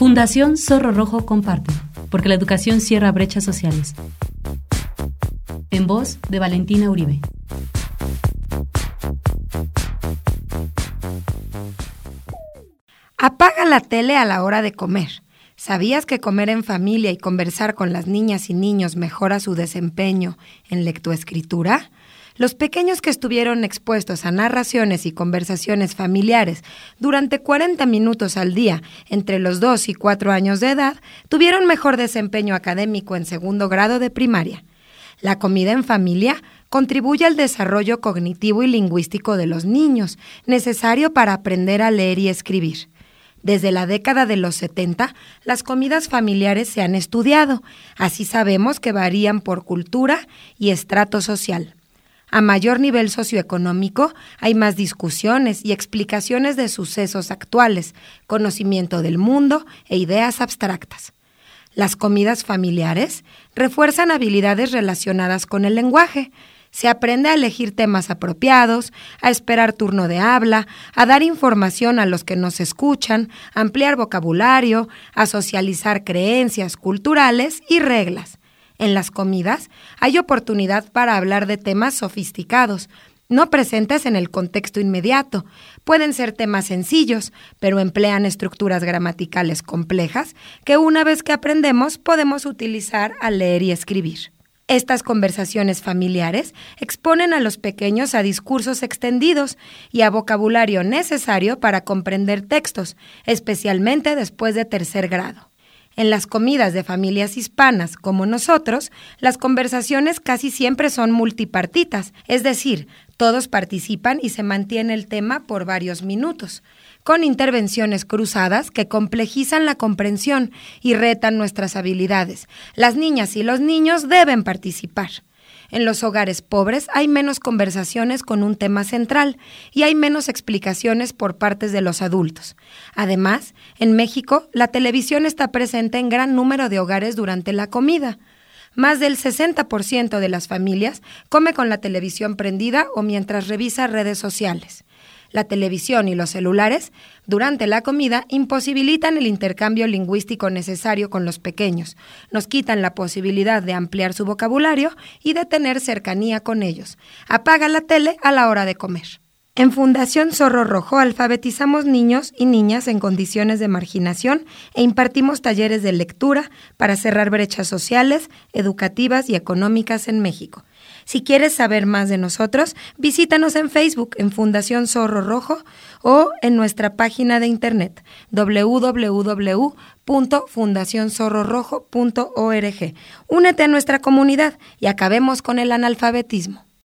Fundación Zorro Rojo comparte, porque la educación cierra brechas sociales. En voz de Valentina Uribe. Apaga la tele a la hora de comer. ¿Sabías que comer en familia y conversar con las niñas y niños mejora su desempeño en lectoescritura? Los pequeños que estuvieron expuestos a narraciones y conversaciones familiares durante 40 minutos al día entre los 2 y 4 años de edad tuvieron mejor desempeño académico en segundo grado de primaria. La comida en familia contribuye al desarrollo cognitivo y lingüístico de los niños, necesario para aprender a leer y escribir. Desde la década de los 70, las comidas familiares se han estudiado. Así sabemos que varían por cultura y estrato social. A mayor nivel socioeconómico hay más discusiones y explicaciones de sucesos actuales, conocimiento del mundo e ideas abstractas. Las comidas familiares refuerzan habilidades relacionadas con el lenguaje. Se aprende a elegir temas apropiados, a esperar turno de habla, a dar información a los que nos escuchan, a ampliar vocabulario, a socializar creencias culturales y reglas. En las comidas hay oportunidad para hablar de temas sofisticados, no presentes en el contexto inmediato. Pueden ser temas sencillos, pero emplean estructuras gramaticales complejas que una vez que aprendemos podemos utilizar al leer y escribir. Estas conversaciones familiares exponen a los pequeños a discursos extendidos y a vocabulario necesario para comprender textos, especialmente después de tercer grado. En las comidas de familias hispanas como nosotros, las conversaciones casi siempre son multipartitas, es decir, todos participan y se mantiene el tema por varios minutos, con intervenciones cruzadas que complejizan la comprensión y retan nuestras habilidades. Las niñas y los niños deben participar. En los hogares pobres hay menos conversaciones con un tema central y hay menos explicaciones por partes de los adultos. Además, en México, la televisión está presente en gran número de hogares durante la comida. Más del 60% de las familias come con la televisión prendida o mientras revisa redes sociales la televisión y los celulares, durante la comida imposibilitan el intercambio lingüístico necesario con los pequeños, nos quitan la posibilidad de ampliar su vocabulario y de tener cercanía con ellos. Apaga la tele a la hora de comer. En Fundación Zorro Rojo alfabetizamos niños y niñas en condiciones de marginación e impartimos talleres de lectura para cerrar brechas sociales, educativas y económicas en México. Si quieres saber más de nosotros, visítanos en Facebook en Fundación Zorro Rojo o en nuestra página de internet www.fundacionzorrorojo.org. Únete a nuestra comunidad y acabemos con el analfabetismo.